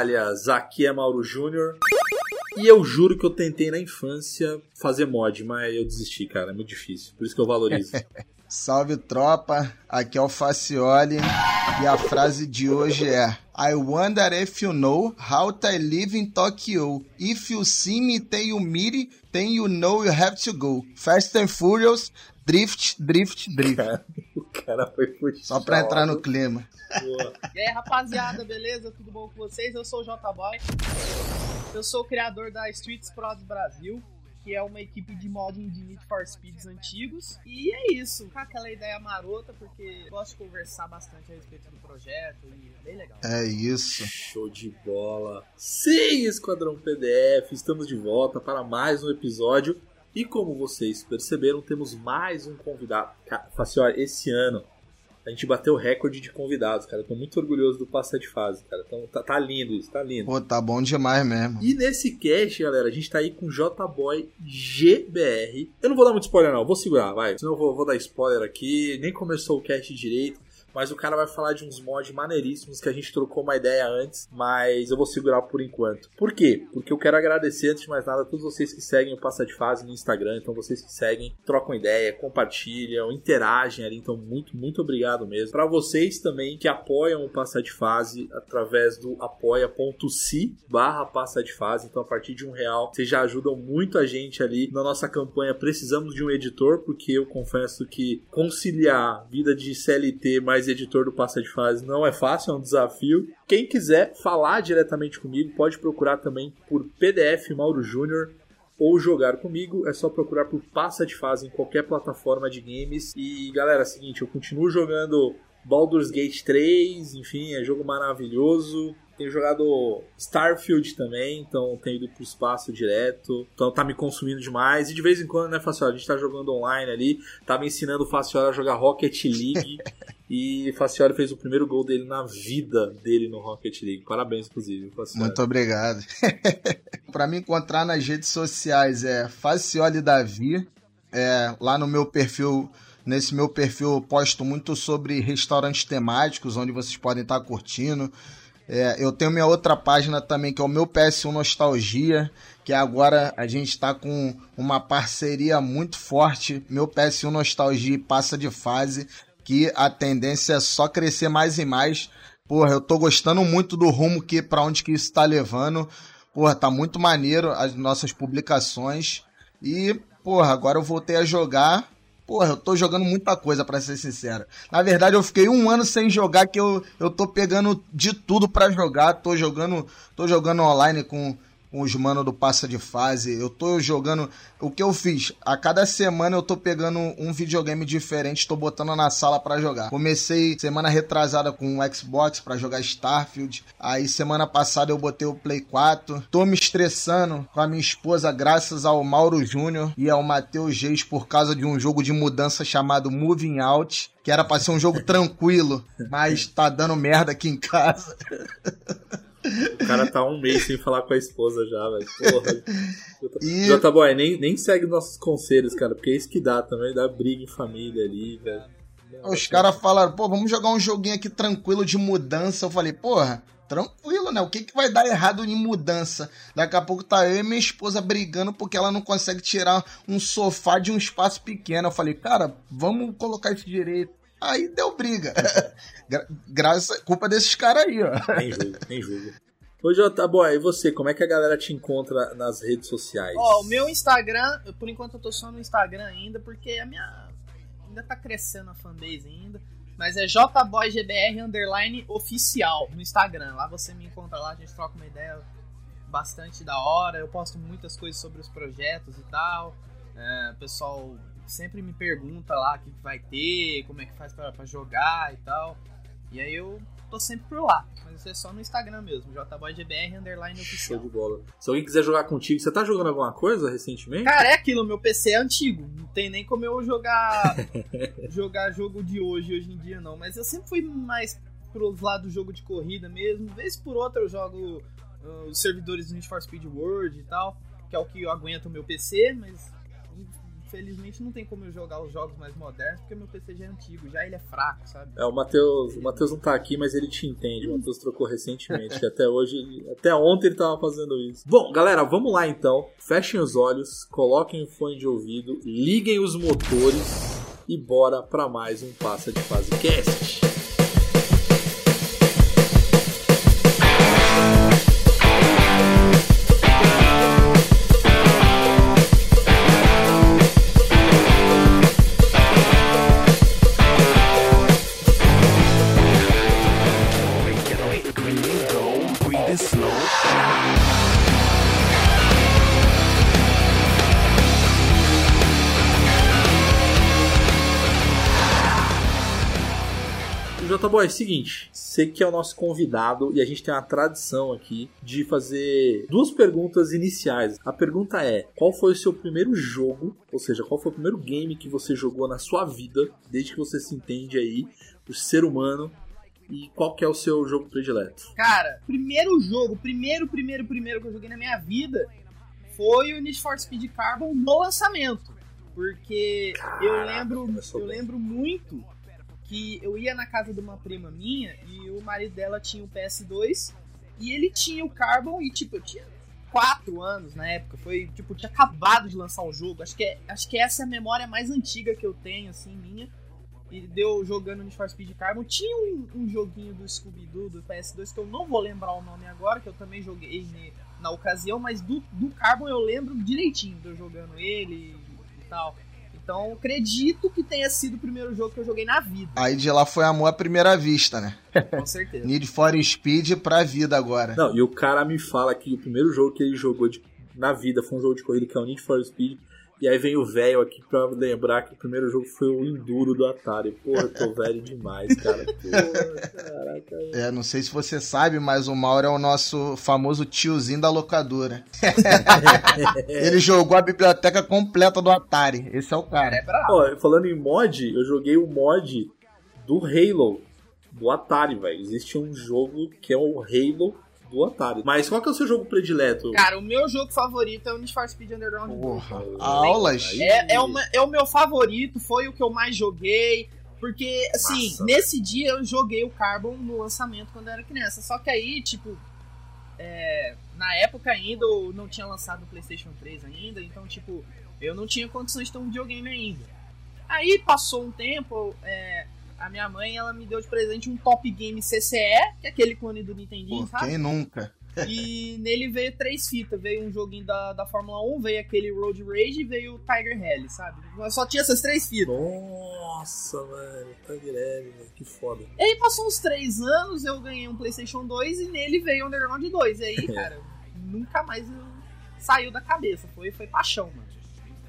Toalhas, aqui é Mauro Júnior. E eu juro que eu tentei na infância fazer mod, mas eu desisti, cara, é muito difícil. Por isso que eu valorizo. Salve tropa, aqui é o Facioli e a frase de hoje é I wonder if you know how to live in Tokyo. If you see me, then you meet, then you know you have to go. Fast and Furious, drift, drift, drift. Cara, o cara foi puxado. Só pra entrar no clima. Boa. E aí, rapaziada, beleza? Tudo bom com vocês? Eu sou o J-Boy. Eu sou o criador da Streets Prods Brasil, que é uma equipe de modding de Need for Speeds antigos. E é isso, com aquela ideia marota, porque gosto de conversar bastante a respeito do projeto e é bem legal. É isso. Show de bola. Sim, Esquadrão PDF, estamos de volta para mais um episódio. E como vocês perceberam, temos mais um convidado. Cara, Facioli, esse ano a gente bateu o recorde de convidados, cara. Eu tô muito orgulhoso do passar de fase, cara. Então, tá, tá lindo isso, tá lindo. Pô, tá bom demais mesmo. E nesse cast, galera, a gente tá aí com o J-Boy GBR. Eu não vou dar muito spoiler, não. Vou segurar, vai. Senão eu vou, vou dar spoiler aqui. Nem começou o cast direito. Mas o cara vai falar de uns mods maneiríssimos que a gente trocou uma ideia antes, mas eu vou segurar por enquanto. Por quê? Porque eu quero agradecer, antes de mais nada, a todos vocês que seguem o Passa de Fase no Instagram. Então, vocês que seguem, trocam ideia, compartilham, interagem ali. Então, muito, muito obrigado mesmo. Para vocês também que apoiam o Passa de Fase através do apoia.se barra Passa de Fase. Então, a partir de um real, vocês já ajudam muito a gente ali na nossa campanha. Precisamos de um editor, porque eu confesso que conciliar vida de CLT mais editor do Passa de Fase não é fácil, é um desafio. Quem quiser falar diretamente comigo, pode procurar também por PDF Mauro Júnior ou jogar comigo, é só procurar por Passa de Fase em qualquer plataforma de games. E galera, é o seguinte, eu continuo jogando Baldur's Gate 3, enfim, é jogo maravilhoso. Tenho jogado Starfield também, então tenho ido pro espaço direto. Então tá me consumindo demais. E de vez em quando, né, Faciola? A gente tá jogando online ali. Tá me ensinando o Faciola a jogar Rocket League. e Faciola fez o primeiro gol dele na vida dele no Rocket League. Parabéns, inclusive, Faciola. Muito obrigado. pra me encontrar nas redes sociais é Facioli Davi. É, lá no meu perfil Nesse meu perfil eu posto muito sobre restaurantes temáticos, onde vocês podem estar curtindo. É, eu tenho minha outra página também, que é o meu PS1 Nostalgia, que agora a gente está com uma parceria muito forte. Meu PS1 Nostalgia passa de fase, a tendência é só crescer mais e mais. Porra, eu tô gostando muito do rumo que para onde que isso tá levando. Porra, tá muito maneiro as nossas publicações. E, porra, agora eu voltei a jogar Porra, eu tô jogando muita coisa, para ser sincero. Na verdade, eu fiquei um ano sem jogar, que eu, eu tô pegando de tudo para jogar. Tô jogando, tô jogando online com, com os manos do passa de fase. Eu tô jogando. O que eu fiz? A cada semana eu tô pegando um videogame diferente, tô botando na sala para jogar. Comecei semana retrasada com o Xbox para jogar Starfield. Aí semana passada eu botei o Play 4. Tô me estressando com a minha esposa, graças ao Mauro Júnior e ao Matheus Geis, por causa de um jogo de mudança chamado Moving Out. Que era pra ser um jogo tranquilo, mas tá dando merda aqui em casa. O cara tá um mês sem falar com a esposa já, velho. Porra. E- Jota Boy, nem, nem segue nossos conselhos, cara, porque é isso que dá também, dá briga em família ali, velho. Os caras falaram, pô, vamos jogar um joguinho aqui tranquilo de mudança. Eu falei, porra, tranquilo, né? O que, que vai dar errado em mudança? Daqui a pouco tá eu e minha esposa brigando porque ela não consegue tirar um sofá de um espaço pequeno. Eu falei, cara, vamos colocar isso direito. Aí deu briga. Gra- Graças, culpa desses caras aí, ó. Nem julgo, nem julgo. Ô, Jota Boy, e você, como é que a galera te encontra nas redes sociais? Ó, o meu Instagram, eu- por enquanto eu tô só no Instagram ainda, porque a minha. Ainda tá crescendo a fanbase ainda. Mas é jboygbr underline oficial no Instagram. Lá você me encontra lá, a gente troca uma ideia bastante da hora. Eu posto muitas coisas sobre os projetos e tal. É, o pessoal sempre me pergunta lá o que, vai ter, como é que faz pra, pra jogar e tal. E aí eu tô sempre por lá. Mas é só no Instagram mesmo, jboygbr underline Show oficial. de bola. Se alguém quiser jogar contigo, você tá jogando alguma coisa recentemente? Cara, é aquilo, meu PC é antigo. Não tem nem como eu jogar jogar jogo de hoje, hoje em dia, não. Mas eu sempre fui mais pros lados do jogo de corrida mesmo. Vez por outra eu jogo ah, os servidores do Need for Speed World e tal, que é o que aguenta o meu PC, mas infelizmente não tem como eu jogar os jogos mais modernos, porque meu PC já é antigo, já ele é fraco, sabe? É, o Matheus, o Matheus não tá aqui, mas ele te entende. O Matheus trocou recentemente, que até hoje, até ontem ele tava fazendo isso. Bom, galera, vamos lá então. Fechem os olhos, coloquem o fone de ouvido, liguem os motores e bora pra mais um Passa de Fase Cast. J-Boy, é o seguinte, você que é o nosso convidado e a gente tem uma tradição aqui de fazer duas perguntas iniciais. A pergunta é: qual foi o seu primeiro jogo, ou seja, qual foi o primeiro game que você jogou na sua vida, desde que você se entende aí, o ser humano, e qual que é o seu jogo predileto? Cara, primeiro jogo, primeiro, primeiro, primeiro que eu joguei na minha vida foi o Need for Speed Carbon no lançamento. Porque eu Caraca, lembro, começou eu bem. lembro muito que eu ia na casa de uma prima minha e o marido dela tinha o PS2 e ele tinha o Carbon e tipo, eu tinha 4 anos na época, foi tipo, tinha acabado de lançar o jogo. Acho que, é, acho que essa é a memória mais antiga que eu tenho, assim, minha. E deu jogando Need for Speed Carbon. Tinha um, um joguinho do Scooby-Doo do PS2 que eu não vou lembrar o nome agora, que eu também joguei ne- na ocasião, mas do, do Carbon eu lembro direitinho de eu jogando ele e tal. Então acredito que tenha sido o primeiro jogo que eu joguei na vida, Aí de lá foi amor à primeira vista, né? com certeza. Need for Speed pra vida agora. Não, e o cara me fala que o primeiro jogo que ele jogou de- na vida foi um jogo de corrida que é o Need for Speed. E aí vem o velho aqui pra lembrar que o primeiro jogo foi o Enduro do Atari. Porra, eu tô velho demais, cara. Porra, caraca. É, não sei se você sabe, mas o Mauro é o nosso famoso tiozinho da locadora. Ele jogou a biblioteca completa do Atari. Esse é o Cara, é brabo. Ó, falando em mod, eu joguei o mod do Halo, do Atari, velho. Existe um jogo que é o Halo do Atari. Mas qual que é o seu jogo predileto? Cara, o meu jogo favorito é o Need for Speed Underground 2. Porra, aulas. É, é, uma- é o meu favorito, foi o que eu mais joguei. Porque, assim, Massa, nesse dia eu joguei o Carbon no lançamento quando eu era criança. Só que aí, tipo, é, na época ainda eu não tinha lançado o PlayStation 3 ainda, então, tipo, eu não tinha condições de ter um videogame ainda. Aí passou um tempo, é, a minha mãe ela me deu de presente um Top Game CCE, que é aquele clone do Nintendinho, Pô, sabe? quem nunca? E nele veio três fitas. Veio um joguinho da, da Fórmula 1, veio aquele Road Rage e veio o Tiger Rally, sabe? Mas só tinha essas três fitas. Nossa, mano. Tá greve, velho. Que foda. E aí passou uns três anos, eu ganhei um PlayStation 2 e nele veio o Underground 2. E aí, cara, nunca mais saiu da cabeça. Foi, foi paixão, mano.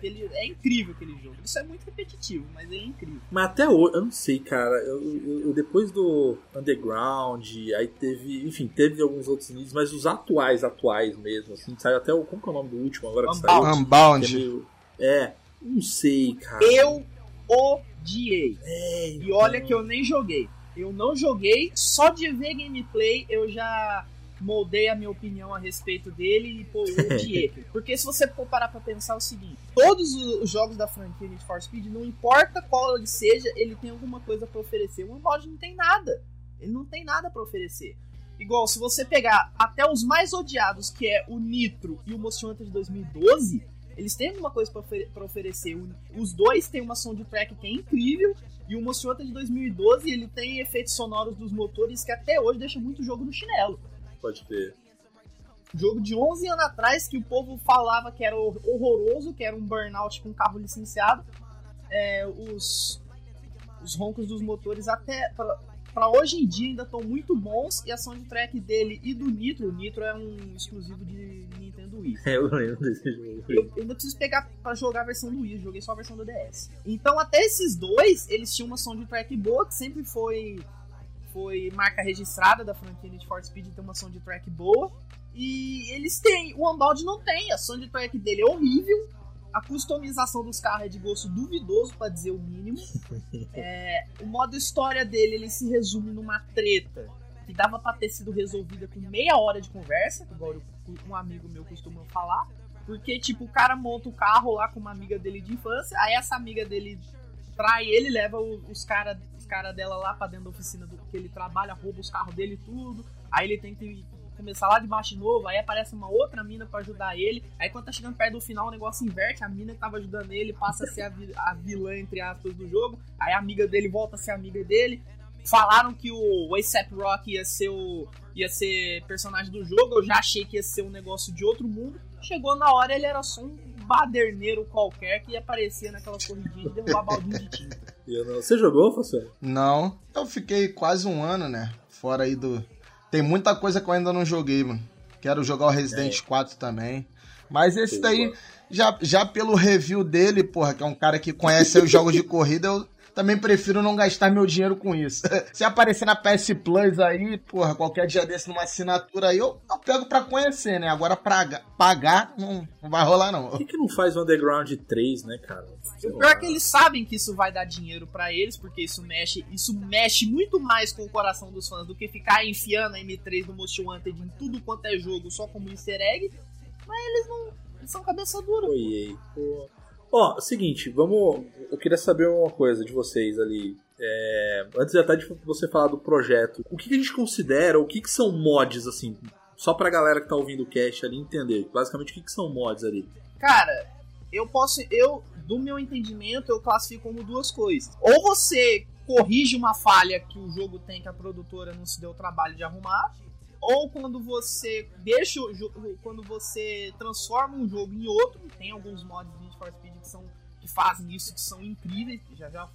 Ele, é incrível aquele jogo. Isso é muito repetitivo, mas ele é incrível. Mas até hoje, eu não sei, cara. Eu, eu- eu- depois do Underground, aí teve. Enfim, teve alguns outros níveis, mas os atuais, atuais mesmo, assim. Saiu até o. Como que é o nome do último agora que Unbound. saiu? Unbound. É meio- É, não sei, cara. Eu odiei. É, E olha então. que eu nem joguei. Eu não joguei, só de ver gameplay eu já moldei a minha opinião a respeito dele e pô, eu odiei. Porque se você for parar pra pensar é o seguinte, todos os jogos da franquia Need for Speed, não importa qual ele seja, ele tem alguma coisa pra oferecer. O Unbound não tem nada. Ele não tem nada pra oferecer. Igual, se você pegar até os mais odiados, que é o Nitro e o Most Wanted de 2012, eles têm alguma coisa pra oferecer. Os dois têm uma soundtrack que é incrível, e o Most Wanted de 2012 ele tem efeitos sonoros dos motores que até hoje deixam muito jogo no chinelo. Pode ver. Jogo de 11 anos atrás que o povo falava que era horroroso, que era um burnout com um carro licenciado. É, os, os roncos dos motores até para hoje em dia ainda estão muito bons e a soundtrack dele e do Nitro, o Nitro é um exclusivo de Nintendo Wii. É, eu lembro desse jogo. Eu, eu ainda preciso pegar para jogar a versão do Wii, joguei só a versão do DS. Então até esses dois, eles tinham uma soundtrack boa que sempre foi foi marca registrada da franquia Need for Speed, tem uma soundtrack boa. E eles têm, o Unbound não tem, a soundtrack dele é horrível, a customização dos carros é de gosto duvidoso, para dizer o mínimo. É, o modo história dele ele se resume numa treta que dava para ter sido resolvida com meia hora de conversa, igual um amigo meu costuma falar. Porque, tipo, o cara monta o carro lá com uma amiga dele de infância, aí essa amiga dele trai ele, leva os caras os cara dela lá pra dentro da oficina do que ele trabalha, rouba os carros dele e tudo. Aí ele tem que começar lá de baixo de novo, aí aparece uma outra mina para ajudar ele. Aí quando tá chegando perto do final, o negócio inverte, a mina que tava ajudando ele passa a ser a, vi a vilã, entre aspas, do jogo. Aí a amiga dele volta a ser amiga dele. Falaram que o ASAP Rock ia ser o ia ser personagem do jogo, eu já achei que ia ser um negócio de outro mundo. Chegou na hora, ele era só um baderneiro qualquer que aparecia naquelas corridinhas de derrubar baldinho de tinta. Você jogou, Fassé? Não. Eu fiquei quase um ano, né? Fora aí do, tem muita coisa que eu ainda não joguei, mano. Quero jogar o Resident é. 4 também. Mas esse daí, já, já pelo review dele, porra, que é um cara que conhece os jogos de corrida, eu também prefiro não gastar meu dinheiro com isso. Se aparecer na PS Plus aí, porra, qualquer dia desse numa assinatura aí, eu, eu pego pra conhecer, né? Agora pra pagar, não, não vai rolar não. Por que, que não faz o Underground 3, né, cara? O pior é que eles sabem que isso vai dar dinheiro para eles, porque isso mexe, isso mexe muito mais com o coração dos fãs do que ficar enfiando a M3 do Most Wanted em tudo quanto é jogo só como easter egg. Mas eles não. Eles são cabeça dura. Oi, pô. Ó, seguinte, vamos. Eu queria saber uma coisa de vocês ali. É, antes até de você falar do projeto, o que, a gente considera, o que, que são mods, assim, só pra galera que tá ouvindo o cast ali entender, basicamente o que, que são mods ali? Cara, eu posso, eu, do meu entendimento, eu classifico como duas coisas. Ou você corrige uma falha que o jogo tem que a produtora não se deu o trabalho de arrumar, ou quando você deixa quando você transforma um jogo em outro, tem alguns mods de Need for Speed que são que fazem isso que são incríveis, já já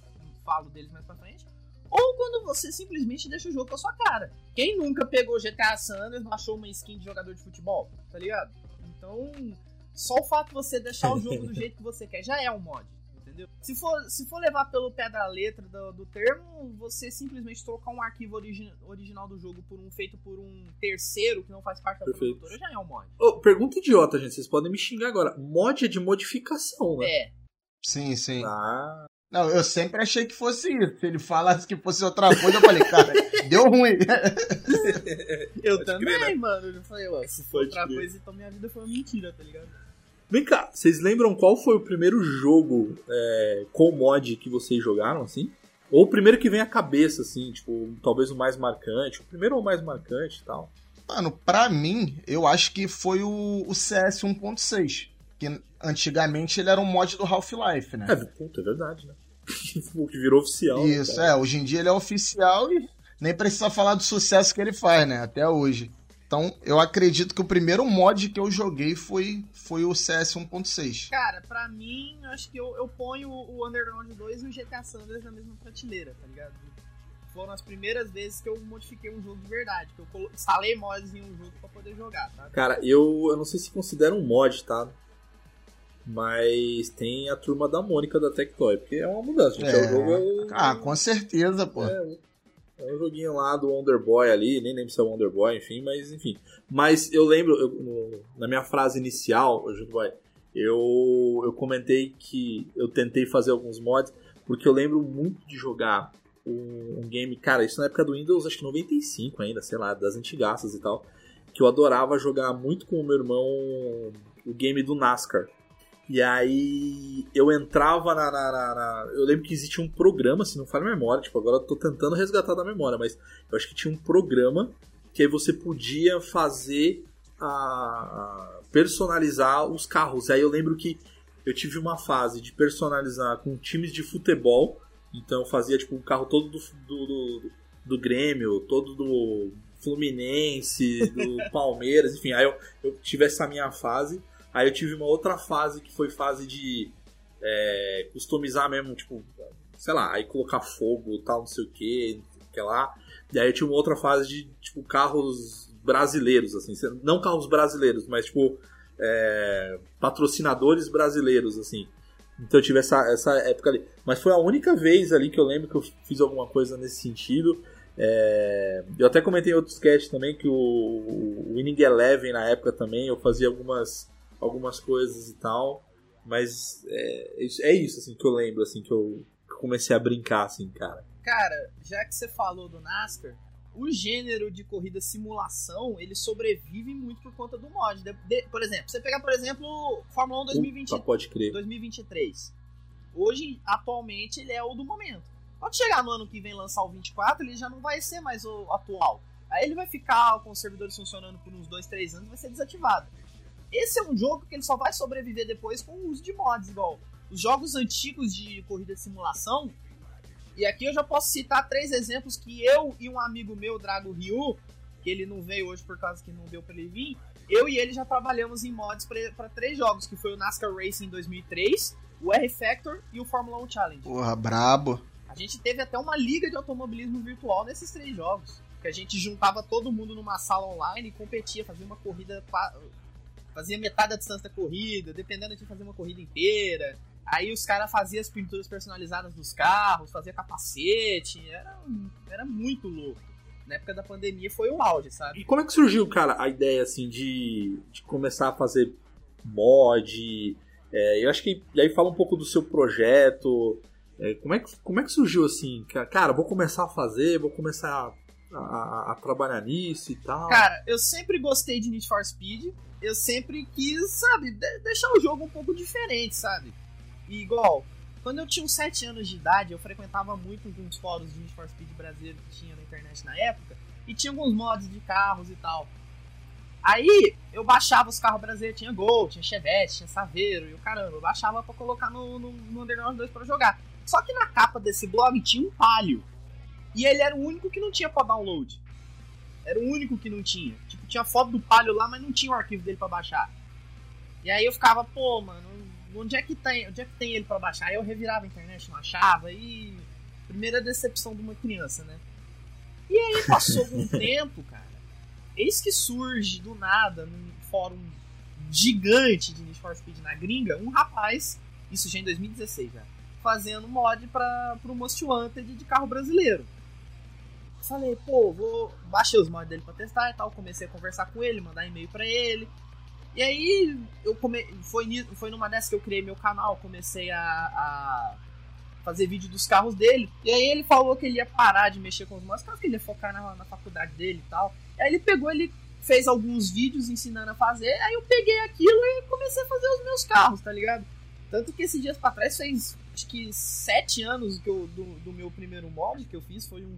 falo deles mais pra frente. Ou quando você simplesmente deixa o jogo com a sua cara. Quem nunca pegou GTA San Andreas, baixou uma skin de jogador de futebol, tá ligado? Então, só o fato de você deixar o jogo do jeito que você quer já é um mod. Entendeu? Se for, se for levar pelo pé da letra do, do termo, você simplesmente trocar um arquivo origi original do jogo por um feito por um terceiro que não faz parte da Perfeito. produtora já é um mod. Oh, pergunta idiota, gente. Vocês podem me xingar agora. Mod é de modificação, né? É. Sim, sim. Ah. Não, eu sempre achei que fosse isso. Se ele falasse que fosse outra coisa, eu falei, cara, deu ruim. eu Pode também, crer, né? mano. Eu falei, ó, se for outra crer. coisa, então minha vida foi uma mentira, tá ligado? Vem cá, vocês lembram qual foi o primeiro jogo é, com mod que vocês jogaram, assim? Ou o primeiro que vem à cabeça, assim, tipo, talvez o mais marcante, o primeiro ou o mais marcante e tal? Mano, pra mim, eu acho que foi o, o CS 1.6. Que antigamente ele era um mod do Half-Life, né? É, puta, é verdade, né? o que virou oficial. Né, Isso, né, é. Hoje em dia ele é oficial e nem precisa falar do sucesso que ele faz, né? Até hoje. Então, eu acredito que o primeiro mod que eu joguei foi, foi o CS 1.6. Cara, pra mim, acho que eu, eu ponho o Underground 2 e o GTA Sanders na mesma prateleira, tá ligado? Foram as primeiras vezes que eu modifiquei um jogo de verdade, que eu instalei mods em um jogo pra poder jogar, tá? Cara, eu, eu não sei se considera um mod, tá? Mas tem a turma da Mônica da Tectoy, porque é uma mudança. Gente. É. O jogo é... Ah, com certeza, pô. É, é um joguinho lá do Wonderboy ali, nem lembro se é o Wonderboy, enfim, mas enfim. Mas eu lembro, eu, no, na minha frase inicial, eu, eu comentei que eu tentei fazer alguns mods, porque eu lembro muito de jogar um, um, game, cara, isso na época do Windows, acho que 95 ainda, sei lá, das antigaças e tal, que eu adorava jogar muito com o meu irmão o game do NASCAR. E aí eu entrava na, na, na, na, Eu lembro que existia um programa, se não fala memória, tipo, agora eu tô tentando resgatar da memória, mas eu acho que tinha um programa que aí você podia fazer a, a personalizar os carros. Aí eu lembro que eu tive uma fase de personalizar com times de futebol. Então eu fazia tipo um carro todo do, do, do, do Grêmio, todo do Fluminense, do Palmeiras, enfim, aí eu, eu tive essa minha fase. Aí eu tive uma outra fase que foi fase de é, customizar mesmo, tipo, sei lá, aí colocar fogo tal, não sei o que, que lá. E aí eu tive uma outra fase de, tipo, carros brasileiros, assim, não carros brasileiros, mas tipo, é, patrocinadores brasileiros, assim. Então eu tive essa, essa época ali. Mas foi a única vez ali que eu lembro que eu fiz alguma coisa nesse sentido. É, eu até comentei em outros sketch também que o, o Winning Eleven na época também eu fazia algumas, algumas coisas e tal. Mas é, é isso assim que eu lembro, assim, que eu comecei a brincar, assim, cara. Cara, já que você falou do NASCAR, o gênero de corrida simulação, ele sobrevive muito por conta do mod. De, de, por exemplo, você pegar, por exemplo, Fórmula 1 2020, Puta, pode crer. 2023. Hoje, atualmente, ele é o do momento. Quando chegar no ano que vem lançar o 24, ele já não vai ser mais o atual. Aí ele vai ficar com os servidores funcionando por uns 2, 3 anos e vai ser desativado. Esse é um jogo que ele só vai sobreviver depois com o uso de mods, igual os jogos antigos de corrida de simulação, e aqui eu já posso citar três exemplos que eu e um amigo meu, Drago Ryu, que ele não veio hoje por causa que não deu pra ele vir, eu e ele já trabalhamos em mods para três jogos, que foi o NASCAR Racing em 2003, o R-Factor e o Fórmula 1 Challenge. Porra, brabo. A gente teve até uma liga de automobilismo virtual nesses três jogos, que a gente juntava todo mundo numa sala online e competia, fazia uma corrida, fazia metade da distância da corrida, dependendo de fazer uma corrida inteira. Aí os caras faziam as pinturas personalizadas dos carros, fazia capacete, era, era muito louco. Na época da pandemia foi o auge, sabe? E como é que surgiu, cara, a ideia assim de, de começar a fazer mod? É, eu acho que e aí fala um pouco do seu projeto. É, como, é que, como é que surgiu assim? Cara, vou começar a fazer, vou começar a, a, a, trabalhar nisso e tal. Cara, eu sempre gostei de Need for Speed. Eu sempre quis, sabe, deixar o jogo um pouco diferente, sabe? E igual, quando eu tinha uns 7 anos de idade, eu frequentava muito uns fóruns de Need for Speed brasileiro que tinha na internet na época, e tinha alguns mods de carros e tal. Aí eu baixava os carros brasileiros, tinha Gol, tinha Chevette, tinha Saveiro e o caramba, eu baixava pra colocar no, no, no Underground 2 pra jogar. Só que na capa desse blog tinha um Palio. E ele era o único que não tinha pra download. Era o único que não tinha. Tipo, tinha foto do Palio lá, mas não tinha o arquivo dele para baixar. E aí eu ficava, pô, mano, onde é que tem, onde é que tem ele para baixar? Aí eu revirava a internet, não achava, e primeira decepção de uma criança, né? E aí passou algum tempo, cara. Eis que surge do nada num fórum gigante de Need for Speed na gringa, um rapaz, isso já em 2016 já, fazendo mod para pro Most Wanted de carro brasileiro. Falei, pô, vou baixei os mods dele para testar e tal, comecei a conversar com ele, mandar e-mail para ele. E aí, eu come... foi, foi numa dessas que eu criei meu canal, comecei a, a, fazer vídeo dos carros dele. E aí ele falou que ele ia parar de mexer com os mods, que ele ia focar na, na faculdade dele e tal. E aí ele pegou, ele fez alguns vídeos ensinando a fazer, aí eu peguei aquilo e comecei a fazer os meus carros, tá ligado? Tanto que esses dias pra trás fez acho que sete anos que eu, do, do meu primeiro mod que eu fiz, foi um,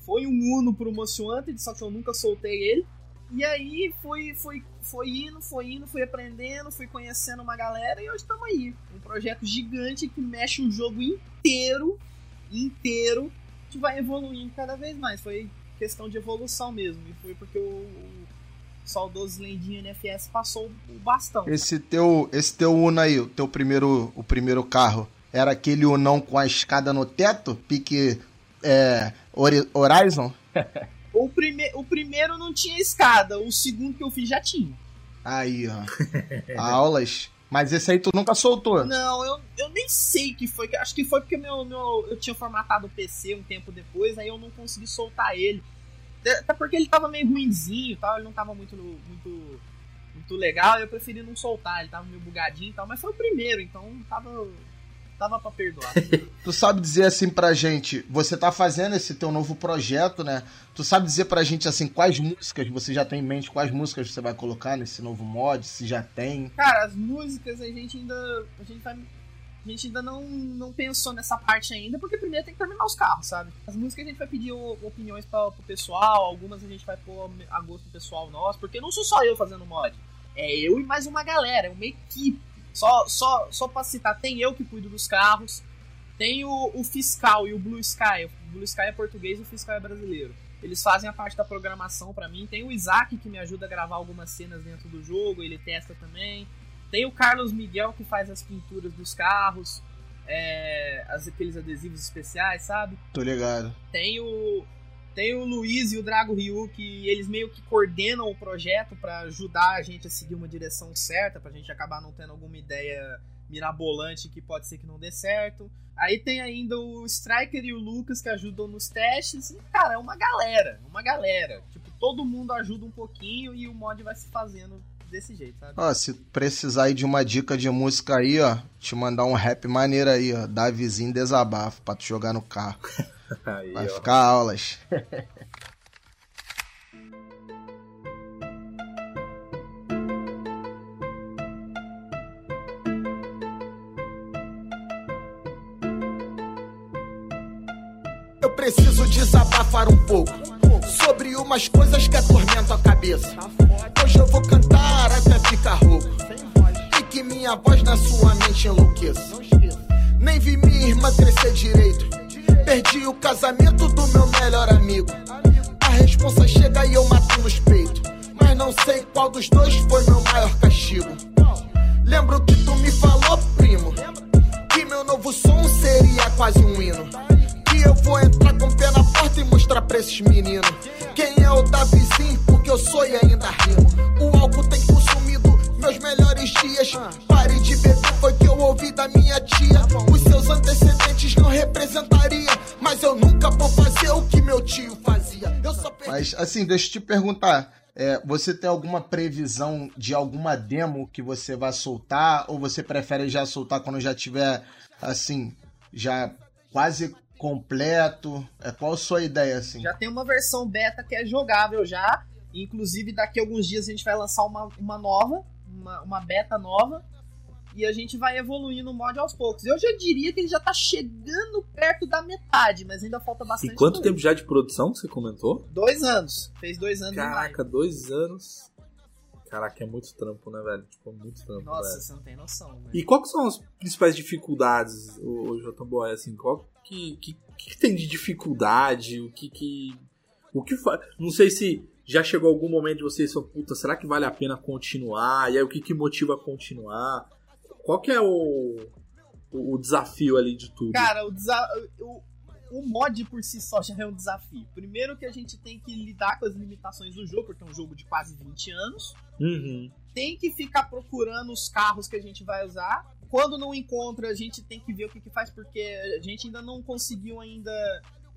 foi um Uno pro Wanted, só que eu nunca soltei ele. E aí fui, fui, foi indo, foi indo, fui aprendendo, fui conhecendo uma galera e hoje estamos aí. Um projeto gigante que mexe o jogo inteiro, inteiro, que vai evoluindo cada vez mais. Foi questão de evolução mesmo. E foi porque o, o saudoso Lendinho NFS passou o bastão. Esse teu, esse teu Uno aí, o teu primeiro, o primeiro carro, era aquele Unão com a escada no teto? Pique é, Horizon? O, prime o primeiro não tinha escada, o segundo que eu fiz já tinha. Aí, ó. Aulas. Mas esse aí tu nunca soltou? Não, eu, eu nem sei que foi. Acho que foi porque meu, meu, eu tinha formatado o PC um tempo depois, aí eu não consegui soltar ele. Até porque ele tava meio ruimzinho tal, ele não tava muito, muito, muito legal, eu preferi não soltar, ele tava meio bugadinho e tal, mas foi o primeiro, então tava Tava pra perdoar. tu sabe dizer assim pra gente, você tá fazendo esse teu novo projeto, né? Tu sabe dizer pra gente assim, quais músicas você já tem em mente, quais músicas você vai colocar nesse novo mod, se já tem? Cara, as músicas a gente ainda. A gente vai. A gente ainda não, não pensou nessa parte ainda, porque primeiro tem que terminar os carros, sabe? As músicas a gente vai pedir opiniões pra, pro pessoal, algumas a gente vai pôr a gosto do pessoal nosso, porque não sou só eu fazendo mod. É eu e mais uma galera, é uma equipe. Só, só, só pra citar, tem eu que cuido dos carros, tem o, o fiscal e o Blue Sky. O Blue Sky é português e o fiscal é brasileiro. Eles fazem a parte da programação para mim. Tem o Isaac que me ajuda a gravar algumas cenas dentro do jogo, ele testa também. Tem o Carlos Miguel que faz as pinturas dos carros, é, as, aqueles adesivos especiais, sabe? Tô ligado. Tem o tem o Luiz e o Drago Ryu que eles meio que coordenam o projeto para ajudar a gente a seguir uma direção certa, pra gente acabar não tendo alguma ideia mirabolante que pode ser que não dê certo. Aí tem ainda o Striker e o Lucas que ajudam nos testes. E, cara, é uma galera, uma galera. Tipo, todo mundo ajuda um pouquinho e o mod vai se fazendo desse jeito, sabe? Ó, se precisar aí de uma dica de música aí, ó, te mandar um rap maneiro aí, ó, Davizinho Desabafo, pra tu jogar no carro. Aí, Vai ó. ficar aulas. Eu preciso desabafar um pouco sobre umas coisas que atormentam a cabeça. Hoje eu vou cantar até ficar rouco e que minha voz na sua mente enlouqueça. Nem vi minha irmã crescer direito. Perdi o casamento do meu melhor amigo. A responsa chega e eu mato nos peitos. Mas não sei qual dos dois foi meu maior castigo. Lembro que tu me falou, primo, que meu novo som seria quase um hino. Que eu vou entrar com o pé na porta e mostrar pra esses meninos quem é o Davizinho, porque eu sou e ainda assim, deixa eu te perguntar. é, você tem alguma previsão de alguma demo que você vai soltar? Ou você prefere já soltar quando já tiver, assim, já quase completo? É, qual a sua ideia, assim? Já tem uma versão beta que é jogável já. Inclusive, daqui a alguns dias a gente vai lançar uma, uma nova, uma, uma beta nova. E a gente vai evoluindo o mod aos poucos. Eu já diria que ele já tá chegando perto da metade, mas ainda falta bastante. E quanto tempo já de produção que você comentou? Dois anos. Fez dois anos Caraca, dois anos. Caraca, é muito trampo, né, velho? Tipo, muito trampo, Nossa, velho. você não tem noção, né? E quais são as principais dificuldades, o, o Jotamboy, assim, qual que, que, que tem de dificuldade, o que que... O que fa... Não sei se já chegou algum momento de vocês falar, puta, será que vale a pena continuar? E aí o que que motiva a continuar? Qual que é o, o, o desafio ali de tudo? Cara, o, desa- o, o mod por si só já é um desafio. Primeiro que a gente tem que lidar com as limitações do jogo, porque é um jogo de quase 20 anos. Uhum. Tem que ficar procurando os carros que a gente vai usar. Quando não encontra, a gente tem que ver o que, que faz, porque a gente ainda não conseguiu ainda.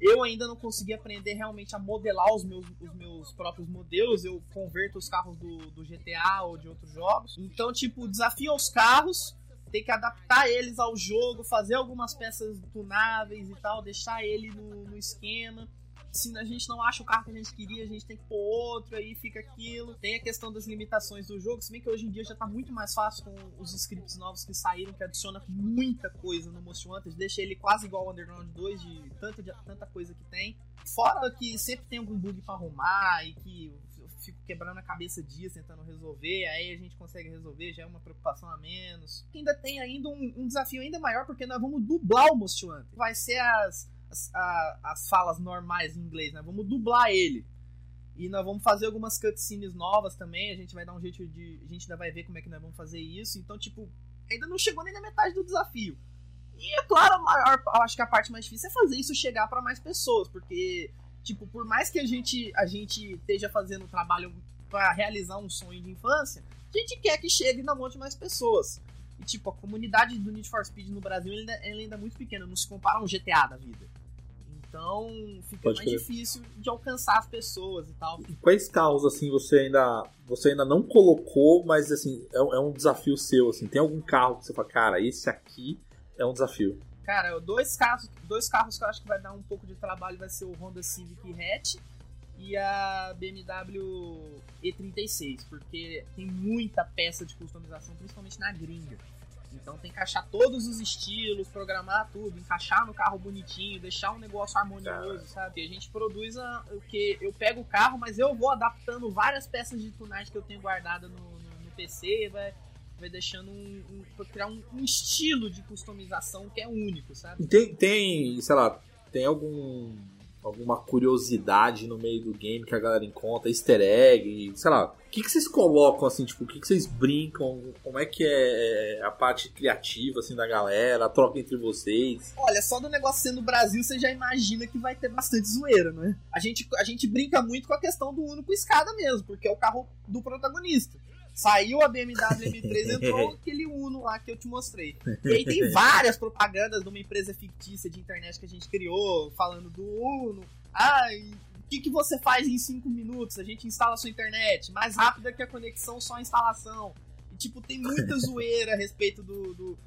Eu ainda não consegui aprender realmente a modelar os meus, os meus próprios modelos. Eu converto os carros do, do GTA ou de outros jogos. Então, tipo, desafio aos carros tem que adaptar eles ao jogo, fazer algumas peças tunáveis e tal, deixar ele no, no esquema. Se a gente não acha o carro que a gente queria, a gente tem que pôr outro, aí fica aquilo. Tem a questão das limitações do jogo, se bem que hoje em dia já tá muito mais fácil com os scripts novos que saíram, que adiciona muita coisa no Most Wanted, deixa ele quase igual ao Underground 2, de tanta, de tanta coisa que tem. Fora que sempre tem algum bug pra arrumar e que eu fico quebrando a cabeça dias tentando resolver, aí a gente consegue resolver, já é uma preocupação a menos. Ainda tem ainda um, um desafio ainda maior, porque nós vamos dublar o Most Wanted. Vai ser as, as, a- as falas normais em inglês, né? Vamos dublar ele. E nós vamos fazer algumas cutscenes novas também, a gente vai dar um jeito de... A gente ainda vai ver como é que nós vamos fazer isso, então, tipo, ainda não chegou nem na metade do desafio. E é claro, a maior, acho que a parte mais difícil é fazer isso chegar para mais pessoas, porque tipo, por mais que a gente a gente esteja fazendo um trabalho para realizar um sonho de infância, a gente quer que chegue na mão de mais pessoas. E tipo, a comunidade do Need for Speed no Brasil ela ainda, ela ainda é muito pequena, não se compara a um GTA da vida. Então, fica Pode mais crer. difícil de alcançar as pessoas e tal. E quais carros, assim, você ainda, você ainda não colocou, mas, assim, é, um- é um desafio seu, assim? Tem algum carro que você fala, cara, esse aqui é um desafio? Cara, dois carros, dois carros que eu acho que vai dar um pouco de trabalho vai ser o Honda Civic Hatch e a BMW E36, porque tem muita peça de customização, principalmente na gringa. Então tem que achar todos os estilos, programar tudo, encaixar no carro bonitinho, deixar um negócio harmonioso, sabe? E a gente produz a- o que eu pego o carro, mas eu vou adaptando várias peças de tunagem que eu tenho guardada no, no- no PC, vai, vai deixando um, um pra criar um, um estilo de customização que é único, sabe? Tem, tem, sei lá, tem algum alguma curiosidade no meio do game que a galera encontra, easter egg, sei lá. O que, que vocês colocam, assim, tipo, o que, que vocês brincam? Como é que é a parte criativa, assim, da galera, a troca entre vocês? Olha, só do negócio sendo Brasil, você já imagina que vai ter bastante zoeira, né? A gente, a gente brinca muito com a questão do Uno com escada mesmo, porque é o carro do protagonista. Saiu a BMW M3, entrou aquele Uno lá que eu te mostrei. E aí tem várias propagandas de uma empresa fictícia de internet que a gente criou, falando do Uno. Ah, o que, que você faz em 5 minutos? A gente instala a sua internet. Mais rápida que a conexão, só a instalação. E, tipo, tem muita zoeira a respeito do, do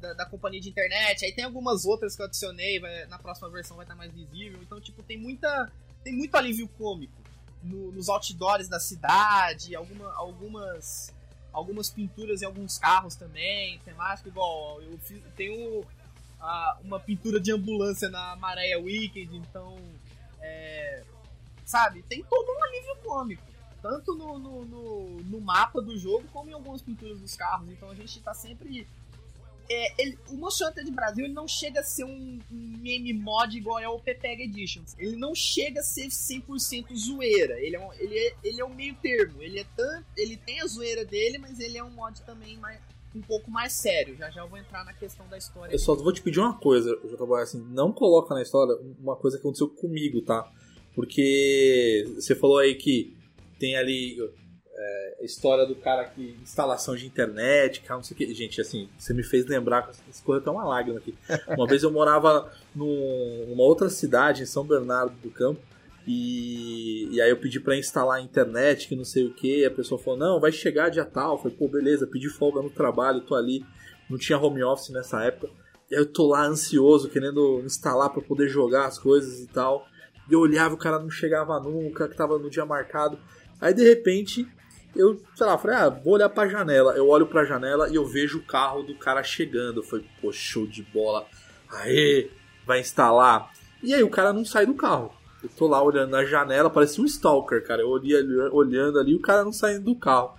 da, da, companhia de internet. Aí tem algumas outras que eu adicionei, vai, na próxima versão vai estar mais visível. Então, tipo, tem muita. Tem muito alívio cômico no, nos outdoors da cidade, alguma, algumas algumas pinturas em alguns carros também, temático igual eu fiz, tenho a, uma pintura de ambulância na Maréia Wicked, então é, sabe, tem todo um alívio cômico, tanto no, no, no, no, mapa do jogo como em algumas pinturas dos carros, então a gente tá sempre é, ele, o Monster Hunter de Brasil ele não chega a ser um, um meme mod igual é o PPEG Edition. Ele não chega a ser 100% zoeira. Ele é, um, ele, é, ele é um meio termo. Ele, é tanto, ele tem a zoeira dele, mas ele é um mod também mais, um pouco mais sério. Já já eu vou entrar na questão da história. Eu só vou te pedir uma coisa, Jotaboy, assim, não coloca na história uma coisa que aconteceu comigo, tá? Porque você falou aí que tem ali é, história do cara que. instalação de internet, cara, não sei o que. Gente, assim, você me fez lembrar, escorreu até uma lágrima aqui. Uma vez eu morava num, numa outra cidade, em São Bernardo do Campo, e, e aí eu pedi para instalar a internet, que não sei o que, a pessoa falou, não, vai chegar dia tal. Eu falei, pô, beleza, pedi folga no trabalho, tô ali. Não tinha home office nessa época. E aí eu tô lá ansioso, querendo instalar para poder jogar as coisas e tal. E eu olhava, o cara não chegava nunca, que tava no dia marcado. Aí de repente eu, sei lá, falei, ah, vou olhar pra janela. Eu olho pra janela e eu vejo o carro do cara chegando. Eu falei, pô, show de bola. Aê, vai instalar. E aí o cara não sai do carro. Eu tô lá olhando na janela, parece um stalker, cara. Eu olhei olhando ali, o cara não saindo do carro.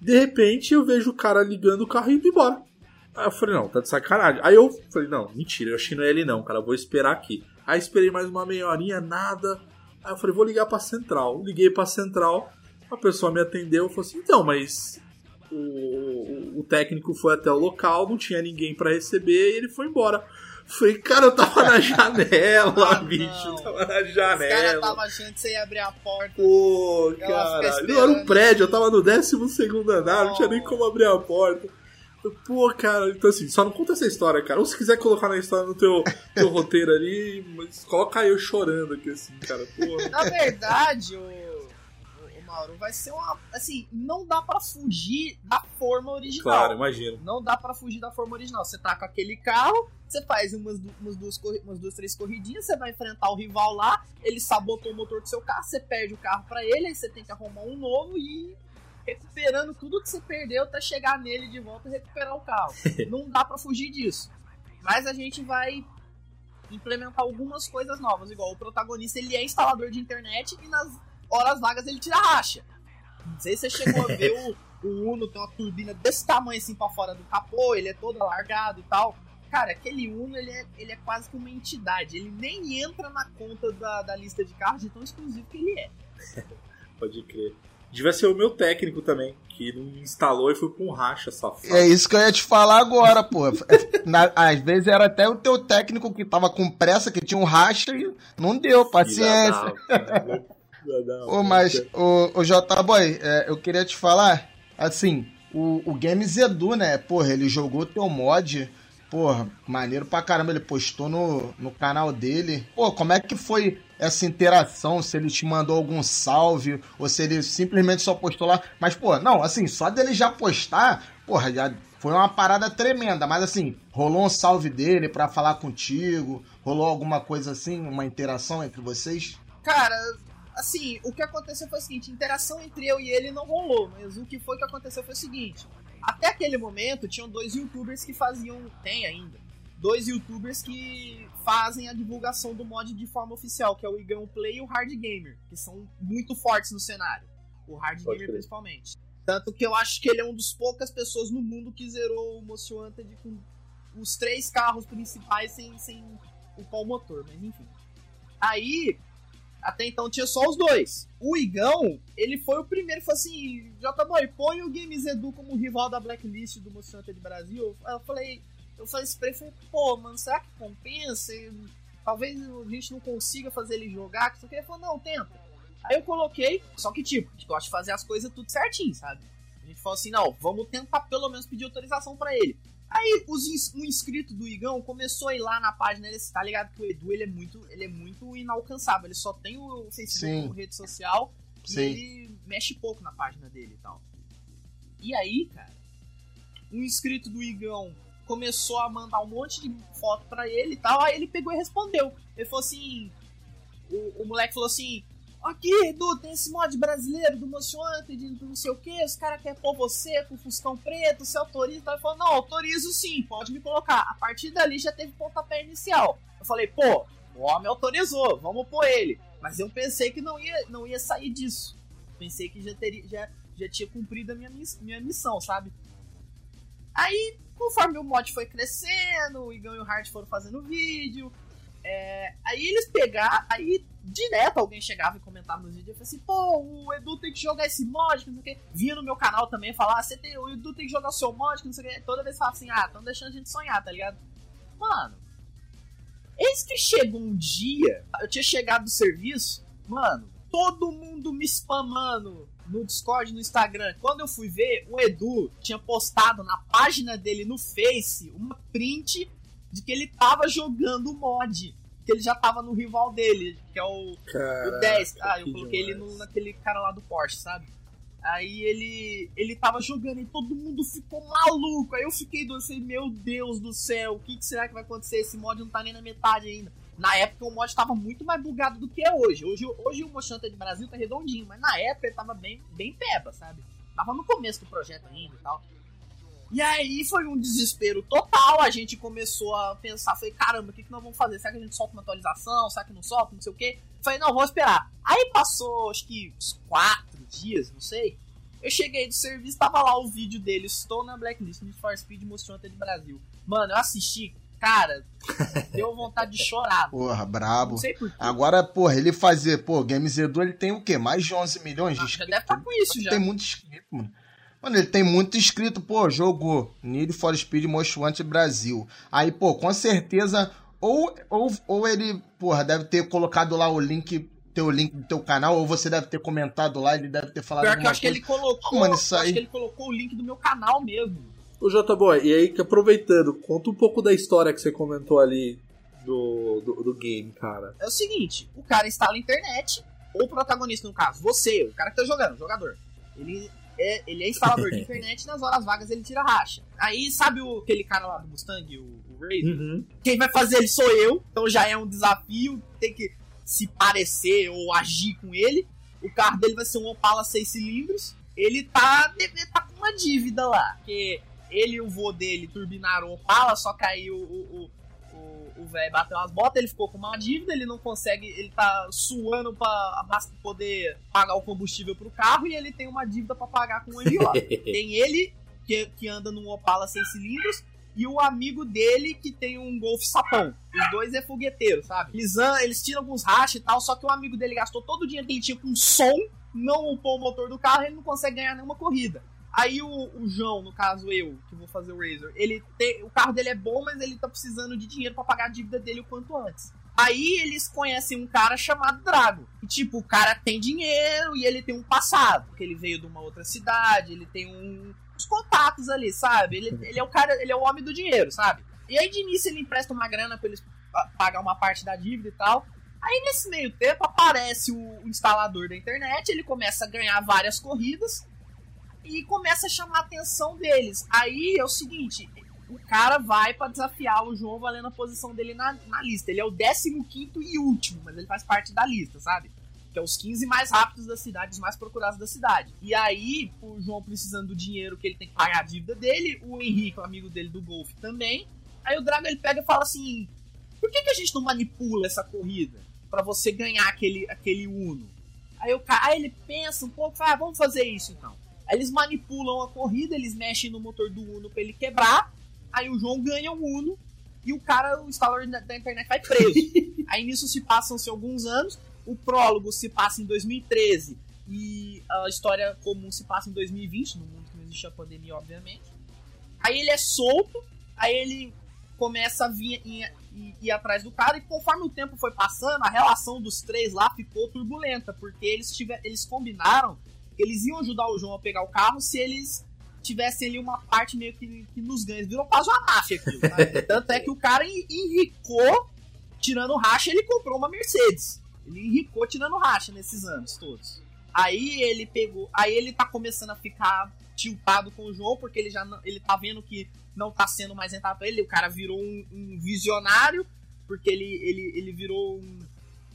De repente eu vejo o cara ligando o carro e indo embora. Aí eu falei, não, tá de sacanagem. Aí eu falei, não, mentira, eu achei não é ele não, cara, vou esperar aqui. Aí esperei mais uma meia horinha, nada. Aí eu falei, vou ligar pra central. Liguei pra central, a pessoa me atendeu e falou assim: então, mas o, o técnico foi até o local, não tinha ninguém para receber e ele foi embora. Falei, cara, eu tava na janela, ah, bicho. Eu tava na janela. Os caras tava achando que você ia abrir a porta. Pô, cara. Não era um prédio, eu tava no 12 andar, não tinha nem como abrir a porta. Pô, cara, então assim, só não conta essa história, cara. Ou se quiser colocar na história no teu, teu roteiro ali, mas coloca eu chorando aqui, assim, cara. Pô. Na verdade, o Mauro, vai ser uma. Assim, não dá para fugir da forma original. Claro, imagino. Não dá para fugir da forma original. Você tá com aquele carro, você faz umas, umas, duas, umas duas, três corridinhas, você vai enfrentar o rival lá, ele sabotou o motor do seu carro, você perde o carro para ele, aí você tem que arrumar um novo e recuperando tudo que você perdeu até chegar nele de volta e recuperar o carro. não dá para fugir disso. Mas a gente vai implementar algumas coisas novas, igual o protagonista ele é instalador de internet e nas horas vagas ele tira racha. Não sei se você chegou a ver o, o Uno tem uma turbina desse tamanho assim pra fora do capô, ele é todo alargado e tal. Cara, aquele Uno ele é, ele é quase que uma entidade. Ele nem entra na conta da, da lista de carros de tão exclusivo que ele é. Pode crer. Devia ser o meu técnico também, que não instalou e foi com racha, safado. É isso que eu ia te falar agora, pô. Na, às vezes era até o teu técnico que tava com pressa, que tinha um racha e não deu, paciência. Ô, mas, o, o J-Boy, é, eu queria te falar, assim, o, o Games Edu, né? Porra, ele jogou teu mod. Porra, maneiro pra caramba. Ele postou no, no canal dele. Pô, como é que foi essa interação? Se ele te mandou algum salve ou se ele simplesmente só postou lá. Mas, pô, não, assim, só dele já postar, porra, já foi uma parada tremenda. Mas, assim, rolou um salve dele pra falar contigo? Rolou alguma coisa assim, uma interação entre vocês? Cara, assim, o que aconteceu foi o seguinte: interação entre eu e ele não rolou, mas o que foi que aconteceu foi o seguinte. Até aquele momento, tinham dois youtubers que faziam. Tem ainda. Dois youtubers que fazem a divulgação do mod de forma oficial, que é o Igão Play e o Hard Gamer, que são muito fortes no cenário. O Hard Pode Gamer, principalmente. Tanto que eu acho que ele é um dos poucas pessoas no mundo que zerou o Monster Hunter com os três carros principais sem, sem o qual motor, mas enfim. Aí, até então tinha só os dois. O Igão, ele foi o primeiro que falou assim: J-Boy, põe o Games Edu como rival da Blacklist do Monster de Brasil. Eu falei, eu falei ele, falei, pô, mano, será que compensa? Talvez a gente não consiga fazer ele jogar. Que ele falou, não, tenta. Aí eu coloquei, só que tipo, a gente gosta de fazer as coisas tudo certinho, sabe? A gente falou assim, não, vamos tentar pelo menos pedir autorização para ele. Aí os ins um inscrito do Igão começou a ir lá na página dele, tá ligado que o Edu ele é muito, ele é muito inalcançável, ele só tem o Facebook como rede social Sim. e ele mexe pouco na página dele e tal. E aí, cara, um inscrito do Igão começou a mandar um monte de foto para ele e tal, aí ele pegou e respondeu. Ele falou assim, o, o moleque falou assim, Aqui, Edu, tem esse mod brasileiro do Hunter, de não sei o que, os caras querem pôr você com Fuscão Preto, você autoriza? Ele falou, não, autorizo sim, pode me colocar. A partir dali já teve pontapé inicial. Eu falei, pô, o homem autorizou, vamos pôr ele. Mas eu pensei que não ia, não ia sair disso. Pensei que já, teria, já, já tinha cumprido a minha, minha missão, sabe? Aí, conforme o mod foi crescendo, o Igão e o Hart foram fazendo vídeo, é, aí eles pegaram, aí direto alguém chegava e comentava nos vídeos e falava assim, pô, o Edu tem que jogar esse mod, que não sei o que. Vinha no meu canal também falar, você tem, o Edu tem que jogar o seu mod, que não sei o que. Toda vez falava assim, ah, estão deixando a gente sonhar, tá ligado? Mano, eis que chegou um dia, eu tinha chegado do serviço, mano, todo mundo me spamando no Discord, no Instagram. Quando eu fui ver, o Edu tinha postado na página dele no Face uma print de que ele tava jogando o mod. Que ele já tava no rival dele, que é o, Caraca, o 10. Ah, eu que coloquei ele demais. no, naquele cara lá do Porsche, sabe? Aí ele ele tava jogando e todo mundo ficou maluco. Aí eu fiquei doido, falei, meu Deus do céu, o que, que será que vai acontecer? Esse mod não tá nem na metade ainda. Na época o mod tava muito mais bugado do que é hoje. Hoje, hoje o Hunter de Brasil tá redondinho, mas na época ele tava bem, bem peba, sabe? Tava no começo do projeto ainda e tal. E aí foi um desespero total, a gente começou a pensar, falei, caramba, o que, que nós vamos fazer? Será que a gente solta uma atualização? Será que não solta? Não sei o quê. Falei, não, vou esperar. Aí passou, acho que uns quatro dias, não sei. Eu cheguei do serviço, tava lá o vídeo dele, estou na blacklist Need for Speed Monster Hunter de Brasil. Mano, eu assisti, cara, deu vontade de chorar. Porra, brabo. Não sei porquê. Agora, porra, ele fazer, pô, Games Edu, ele tem o quê? Mais de 11 milhões de Já inscritos? deve estar com isso já. Tem muito inscrito, mano. Mano, ele tem muito inscrito, pô, jogou Need for Speed Most Wanted Brasil. Aí, pô, com certeza, ou, ou, ou ele, porra, deve ter colocado lá o link, teu link do teu canal, ou você deve ter comentado lá, ele deve ter falado Pior que eu acho que ele coisa. colocou. Mano, isso eu acho aí- que ele colocou o link do meu canal mesmo. Ô J-Boy, e aí que aproveitando, conta um pouco da história que você comentou ali do, do, do game, cara. É o seguinte, o cara instala a internet, ou o protagonista, no caso, você, o cara que tá jogando, o jogador. Ele é, ele é instalador de internet e nas horas vagas ele tira racha. Aí, sabe o, aquele cara lá do Mustang, o, o Razer? Uhum. Quem vai fazer ele sou eu, então já é um desafio, tem que se parecer ou agir com ele. O carro dele vai ser um Opala 6 cilindros. Ele tá, deve tá com uma dívida lá, porque ele e o vô dele turbinaram o Opala, só que aí o, o- o velho bateu as botas, ele ficou com uma dívida, ele não consegue, ele tá suando pra abas- poder pagar o combustível pro carro e ele tem uma dívida pra pagar com o MO. tem ele, que, que anda num Opala 6 cilindros, e o amigo dele que tem um Golf Sapão. Os dois é fogueteiro, sabe? Eles, eles tiram alguns rachas e tal, só que o amigo dele gastou todo o dinheiro que ele tinha com som, não upou o motor do carro, ele não consegue ganhar nenhuma corrida. Aí o, o João, no caso eu, que vou fazer o Razor, ele tem, o carro dele é bom, mas ele tá precisando de dinheiro pra pagar a dívida dele o quanto antes. Aí eles conhecem um cara chamado Drago. E tipo, o cara tem dinheiro e ele tem um passado. Porque ele veio de uma outra cidade, ele tem um, uns contatos ali, sabe? Ele, ele é o cara, ele é o homem do dinheiro, sabe? E aí de início ele empresta uma grana pra eles pa- pagar uma parte da dívida e tal. Aí nesse meio tempo aparece o instalador da internet, ele começa a ganhar várias corridas e começa a chamar a atenção deles. Aí é o seguinte, o cara vai pra desafiar o João valendo a posição dele na, na lista. Ele é o 15 e último, mas ele faz parte da lista, sabe? Que é os 15 mais rápidos da cidade, os mais procurados da cidade. E aí, o João precisando do dinheiro que ele tem que pagar a dívida dele, o Henrique, o amigo dele do Golf, também. Aí o Drago ele pega e fala assim: por que, que a gente não manipula essa corrida Pra você ganhar aquele, aquele Uno? Aí, o cara, aí ele pensa um pouco, fala, ah, vamos fazer isso então. Aí eles manipulam a corrida, eles mexem no motor do Uno pra ele quebrar. Aí o João ganha o Uno. e o cara, o instalador da, internet vai preso. Aí nisso se passam-se alguns anos, o prólogo se passa em 2013 e a história comum se passa em 2020, no mundo que não existe a pandemia, obviamente. Aí ele é solto, aí ele começa a vir ir, ir, ir, atrás do cara, e conforme o tempo foi passando, a relação dos três lá ficou turbulenta, porque eles, tiver, eles combinaram eles iam ajudar o João a pegar o carro se eles tivessem ali uma parte meio que, que nos ganhos. Virou quase uma máfia aquilo. Tá? Tanto é que o cara enricou tirando racha, ele comprou uma Mercedes. Ele enricou tirando racha nesses anos todos. Aí ele pegou. Aí ele tá começando a ficar tiltado com o João, porque ele já ele tá vendo que não tá sendo mais rentável pra ele. O cara virou um, um visionário, porque ele, ele, ele virou um,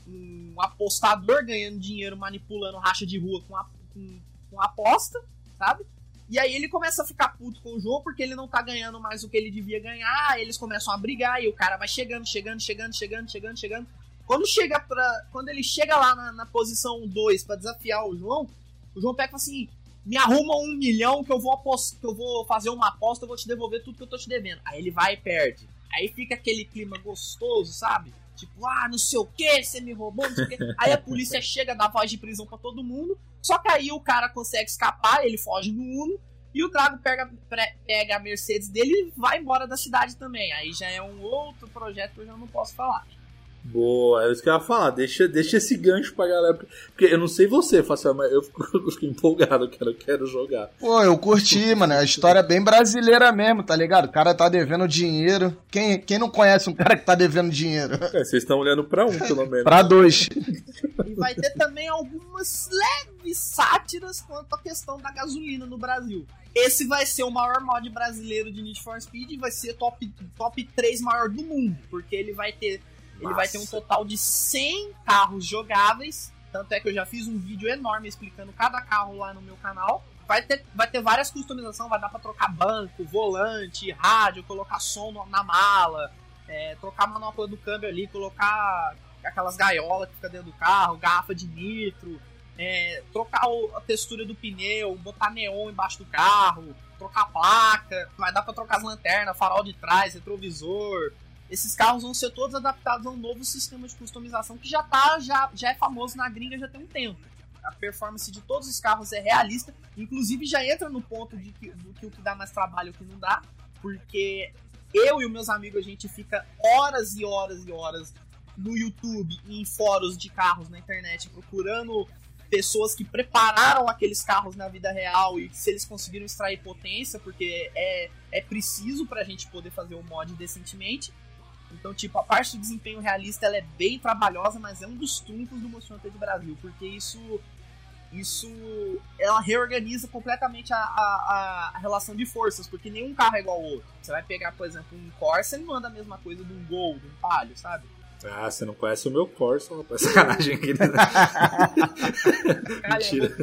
um, apostador ganhando dinheiro, manipulando racha de rua com, a, com, com aposta, sabe? E aí ele começa a ficar puto com o João porque ele não tá ganhando mais o que ele devia ganhar. Eles começam a brigar e o cara vai chegando, chegando, chegando, chegando, chegando, chegando. Quando chega pra. Quando ele chega lá na, na posição 2 para desafiar o João, o João pega assim: me arruma um milhão que eu vou apost... que eu vou fazer uma aposta, eu vou te devolver tudo que eu tô te devendo. Aí ele vai e perde. Aí fica aquele clima gostoso, sabe? Tipo, ah, não sei o que, você me roubou, não sei o que. Aí a polícia chega, dá voz de prisão para todo mundo. Só que aí o cara consegue escapar, ele foge no Uno. E o Drago pega, pega a Mercedes dele e vai embora da cidade também. Aí já é um outro projeto que eu já não posso falar. Boa, é isso que eu ia falar. Deixa, deixa esse gancho pra galera. Porque eu não sei você, Facial, mas eu fico, eu fico empolgado, eu quero, eu quero jogar. Pô, eu curti, mano. A história é bem brasileira mesmo, tá ligado? O cara tá devendo dinheiro. Quem, quem não conhece um cara que tá devendo dinheiro? É, vocês estão olhando pra um, pelo menos. pra dois. E vai ter também algumas leves sátiras quanto à questão da gasolina no Brasil. Esse vai ser o maior mod brasileiro de Need for Speed e vai ser top, top 3 maior do mundo, porque ele vai ter ele vai ter um total de 100 carros jogáveis. Tanto é que eu já fiz um vídeo enorme explicando cada carro lá no meu canal. Vai ter, vai ter várias customizações, vai dar pra trocar banco, volante, rádio, colocar som na mala, é, trocar a manopla do câmbio ali, colocar aquelas gaiolas que fica dentro do carro, garrafa de nitro, é, trocar a textura do pneu, botar neon embaixo do carro, trocar a placa, vai dar pra trocar as lanternas, farol de trás, retrovisor, esses carros vão ser todos adaptados a um novo sistema de customização que já tá, já, já é famoso na gringa já tem um tempo. A performance de todos os carros é realista, inclusive já entra no ponto de que, do que o que dá mais trabalho e o que não dá, porque eu e os meus amigos a gente fica horas e horas e horas no YouTube e em fóruns de carros na internet procurando pessoas que prepararam aqueles carros na vida real e se eles conseguiram extrair potência, porque é, é preciso para a gente poder fazer o mod decentemente. Então, tipo, a parte do desempenho realista ela é bem trabalhosa, mas é um dos trunfos do Monster Hunter de Brasil, porque isso isso ela reorganiza completamente a, a, a, relação de forças, porque nenhum carro é igual ao outro. Você vai pegar, por exemplo, um Corsa, ele não anda a mesma coisa de um Gol, de um Palio, sabe? Ah, você não conhece o meu Corsa, rapaz. Sacanagem aqui. Né? Mentira.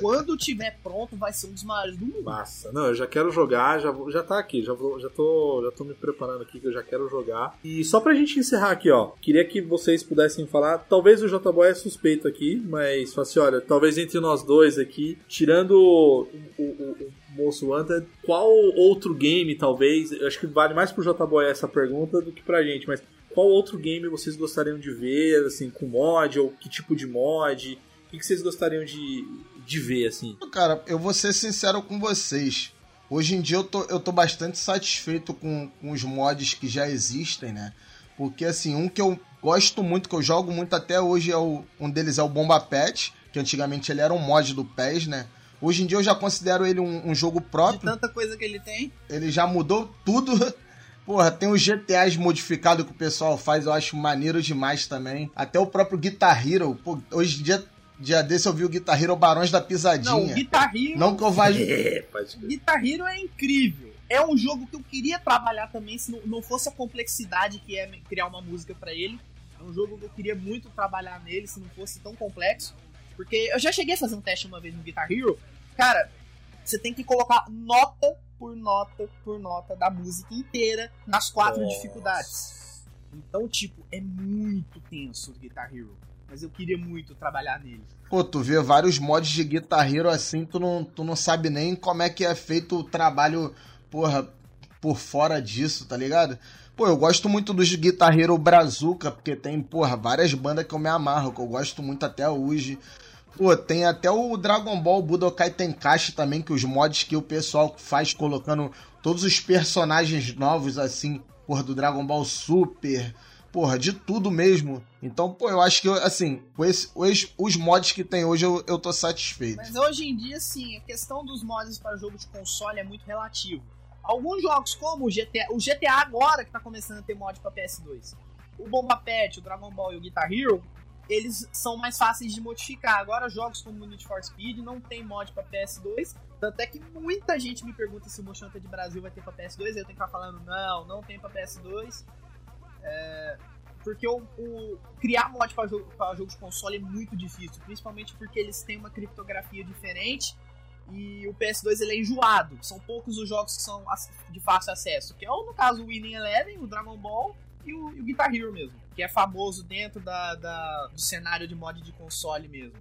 Quando tiver pronto, vai ser um dos maiores do mundo. Massa. Não, eu já quero jogar, já, já tá aqui, já, vou, já, tô, já tô me preparando aqui que eu já quero jogar. E só pra gente encerrar aqui, ó, queria que vocês pudessem falar, talvez o J-Boy é suspeito aqui, mas fala assim, olha, talvez entre nós dois aqui, tirando o, o, o Moço Hunter, qual outro game, talvez, eu acho que vale mais pro J-Boy essa pergunta do que pra gente, mas qual outro game vocês gostariam de ver, assim, com mod, ou que tipo de mod? O que vocês gostariam de, de ver, assim? Cara, eu vou ser sincero com vocês. Hoje em dia eu tô, eu tô bastante satisfeito com, com os mods que já existem, né? Porque, assim, um que eu gosto muito, que eu jogo muito até hoje, é o, um deles é o Bomba Pet, que antigamente ele era um mod do PES, né? Hoje em dia eu já considero ele um, um jogo próprio. De tanta coisa que ele tem. Ele já mudou tudo. Porra, tem os GTAs modificados que o pessoal faz, eu acho maneiro demais também. Até o próprio Guitar Hero. Pô, hoje em dia, dia desse eu vi o Guitar Hero Barões da Pisadinha. Não, o Guitar Hero... Não que eu vá... É, Guitar Hero é incrível. É um jogo que eu queria trabalhar também, se não, não fosse a complexidade que é criar uma música para ele. É um jogo que eu queria muito trabalhar nele, se não fosse tão complexo. Porque eu já cheguei a fazer um teste uma vez no Guitar Hero. Cara, você tem que colocar nota por nota por nota da música inteira nas quatro Nossa. dificuldades. Então, tipo, é muito tenso o Guitar Hero. Mas eu queria muito trabalhar nele. Pô, tu vê vários mods de Guitar Hero assim, tu não, tu não sabe nem como é que é feito o trabalho, porra, por fora disso, tá ligado? Pô, eu gosto muito dos Guitar Hero Brazuca, porque tem, porra, várias bandas que eu me amarro, que eu gosto muito até hoje. Pô, tem até o Dragon Ball Budokai Tenkaichi também, que os mods que o pessoal faz colocando todos os personagens novos, assim, porra, do Dragon Ball Super, porra, de tudo mesmo. Então, pô, eu acho que, assim, os, os, os mods que tem hoje eu, eu tô satisfeito. Mas hoje em dia, sim, a questão dos mods para jogo de console é muito relativo. Alguns jogos, como o GTA, o GTA agora que tá começando a ter mod para PS2, o Bomba Pet, o Dragon Ball e o Guitar Hero, eles são mais fáceis de modificar. Agora, jogos como Need for Speed não tem mod para PS2. Tanto é que muita gente me pergunta se o Motion de Brasil vai ter para PS2. Eu tenho que estar falando, não, não tem para PS2. É, porque o, o, criar mod para jogo, jogo de console é muito difícil, principalmente porque eles têm uma criptografia diferente e o PS2 ele é enjoado. São poucos os jogos que são de fácil acesso, que é no caso o Winning Eleven, o Dragon Ball e o, e o Guitar Hero mesmo, que é famoso dentro da, da, do cenário de mod de console mesmo.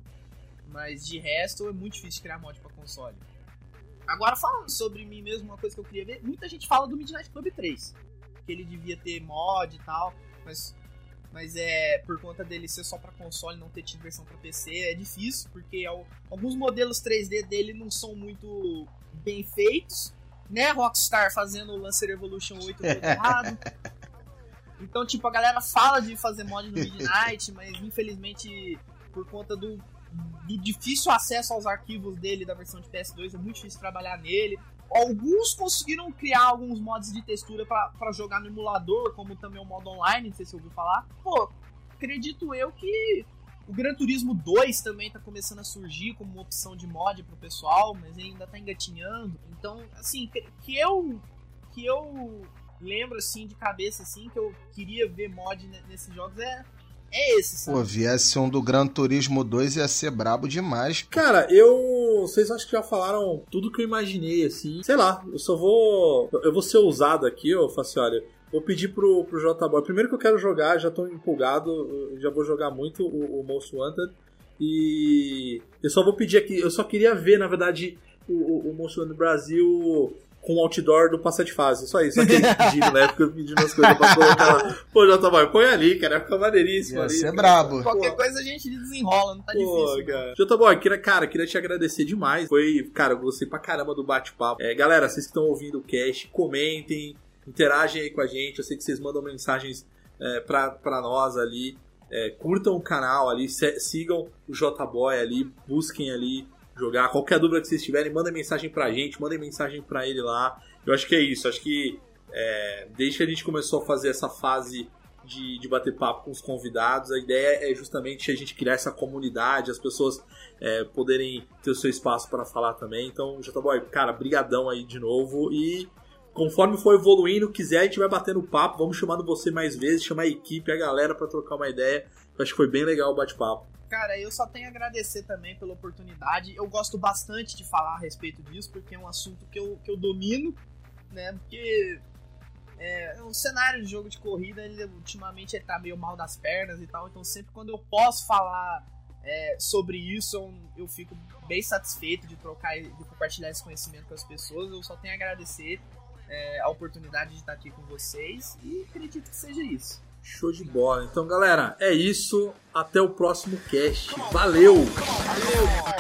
Mas de resto é muito difícil criar mod para console. Agora falando sobre mim mesmo, uma coisa que eu queria ver, muita gente fala do Midnight Club 3, que ele devia ter mod e tal, mas mas é por conta dele ser só para console, não ter tido versão para PC, é difícil, porque alguns modelos 3D dele não são muito bem feitos, né? Rockstar fazendo o Lancer Evolution 8 todo errado. Então, tipo, a galera fala de fazer mod no Midnight, mas infelizmente, por conta do, do difícil acesso aos arquivos dele da versão de PS2, é muito difícil trabalhar nele. Alguns conseguiram criar alguns mods de textura para jogar no emulador, como também o modo online, não sei se você ouviu falar. Pô, acredito eu que o Gran Turismo 2 também tá começando a surgir como uma opção de mod pro pessoal, mas ainda tá engatinhando. Então, assim, que eu que eu lembro assim de cabeça assim que eu queria ver mod nesses jogos é é esse, sabe? Pô, viesse um do Gran Turismo 2 ia ser brabo demais. Pô. Cara, eu. Vocês acham que já falaram tudo que eu imaginei, assim. Sei lá, eu só vou. Eu vou ser ousado aqui, ô Facioli. Vou pedir pro, pro J-Boy. Primeiro que eu quero jogar, já tô empolgado, já vou jogar muito o, o Most Wanted. E eu só vou pedir aqui, eu só queria ver, na verdade, o, o, o Most Wanted Brasil com o outdoor do passa de fase. Só isso, aquele pedindo, né? Fica pedindo as coisas pra colocar lá. Pô, já tá bom, põe ali, cara. Fica maneiríssimo ali. ser brabo. Qualquer Pô. coisa a gente desenrola, não tá Pô, difícil. cara. Jota Boy, queria, cara, queria te agradecer demais. Foi, cara, eu gostei pra caramba do bate-papo. É, galera, vocês que estão ouvindo o cast, comentem, interagem aí com a gente. Eu sei que vocês mandam mensagens é, pra, pra nós ali. É, curtam o canal ali, sigam o J Boy ali, busquem ali jogar. Qualquer dúvida que vocês tiverem, mandem mensagem pra gente, mandem mensagem pra ele lá. Eu acho que é isso. Acho que é, desde que a gente começou a fazer essa fase de, de bater papo com os convidados, a ideia é justamente a gente criar essa comunidade, as pessoas é, poderem ter o seu espaço para falar também. Então, Jota Boy, cara, brigadão aí de novo e conforme for evoluindo, quiser, a gente vai batendo papo, vamos chamando você mais vezes, chamar a equipe, a galera para trocar uma ideia. Eu acho que foi bem legal o bate-papo. Cara, eu só tenho a agradecer também pela oportunidade. Eu gosto bastante de falar a respeito disso, porque é um assunto que eu, que eu domino, né? Porque é, o cenário de jogo de corrida, ele ultimamente ele tá meio mal das pernas e tal, então sempre quando eu posso falar é, sobre isso, eu, eu fico bem satisfeito de trocar, de compartilhar esse conhecimento com as pessoas. Eu só tenho a agradecer é, a oportunidade de estar aqui com vocês e acredito que seja isso. Show de bola. Então, galera, é isso. Até o próximo cast. Valeu! Valeu!